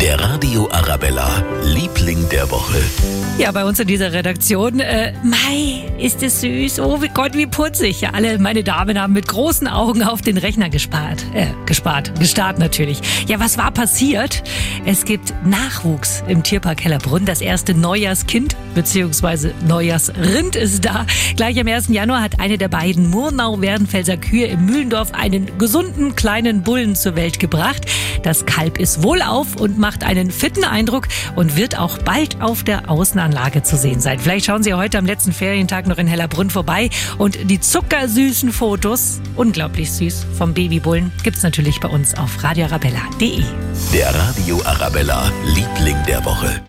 Der Radio Arabella, Liebling der Woche. Ja, bei uns in dieser Redaktion, äh, Mai, ist es süß. Oh Gott, wie putzig. Ja, alle meine Damen haben mit großen Augen auf den Rechner gespart. Äh, gespart, gestarrt natürlich. Ja, was war passiert? Es gibt Nachwuchs im Tierpark Hellerbrunn. Das erste Neujahrskind bzw. Neujahrsrind ist da. Gleich am 1. Januar hat eine der beiden Murnau-Werdenfelser Kühe im Mühlendorf einen gesunden kleinen Bullen zur Welt gebracht. Das Kalb ist wohlauf und macht einen fitten Eindruck und wird auch bald auf der Außenanlage zu sehen sein. Vielleicht schauen Sie heute am letzten Ferientag noch in Hellerbrunn vorbei und die zuckersüßen Fotos, unglaublich süß, vom Babybullen gibt's natürlich bei uns auf radioarabella.de. Der Radio Arabella, Liebling der Woche.